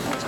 Thank you.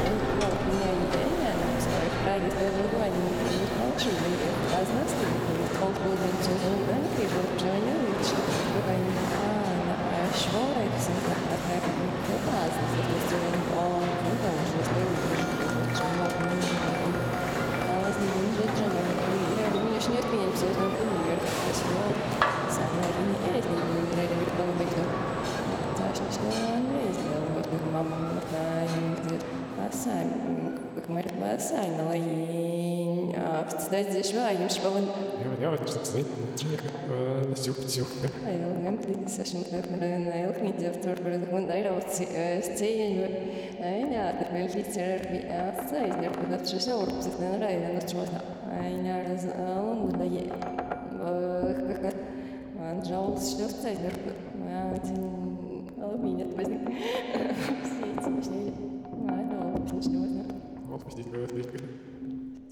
Thank you. prakts, daudz vājums vēl. Jā, jā, viņš ir slēpts, jūpts, Այո, нам դիսաշնքներ նայել դիվտոր բրդուն դայրոցի ստեյը այնա դրելիցեր վիասը իներ բդաշշա օրբսներ նայել նոչոта այնա ռազալում դայե как Анжал шлёстся иներ один алюминий возник все эти мишели а ну почему вот здесь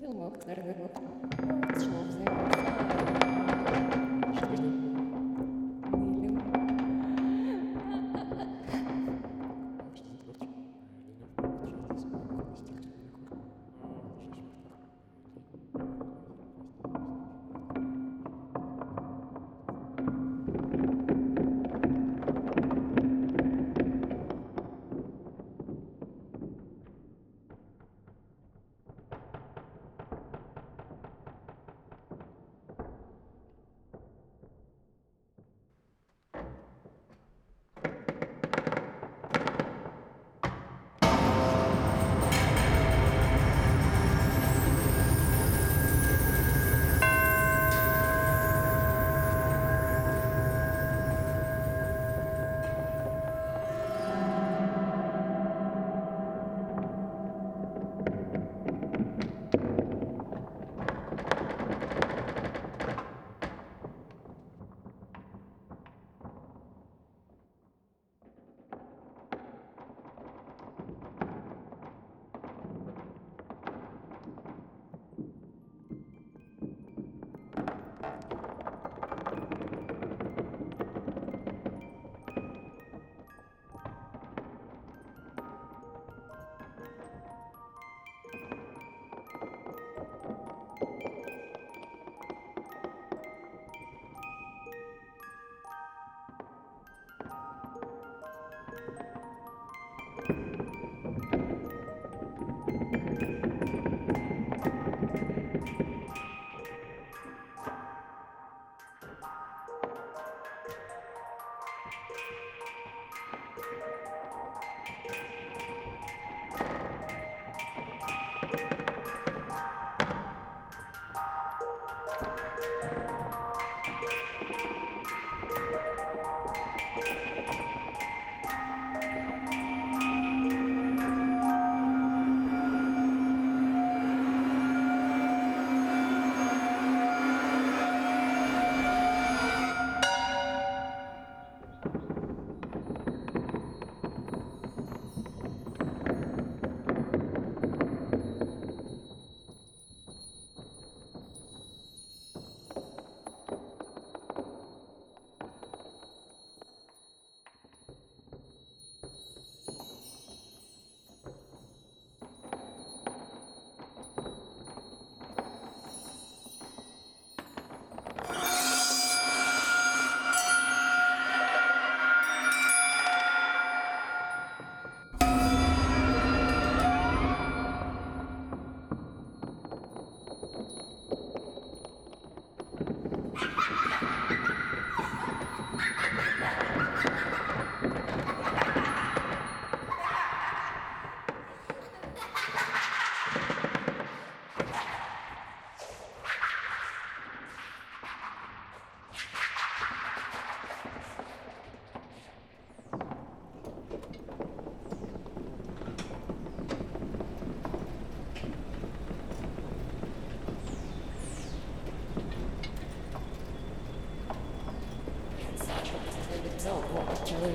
Yılmak nerede bu? Çok zevkli. you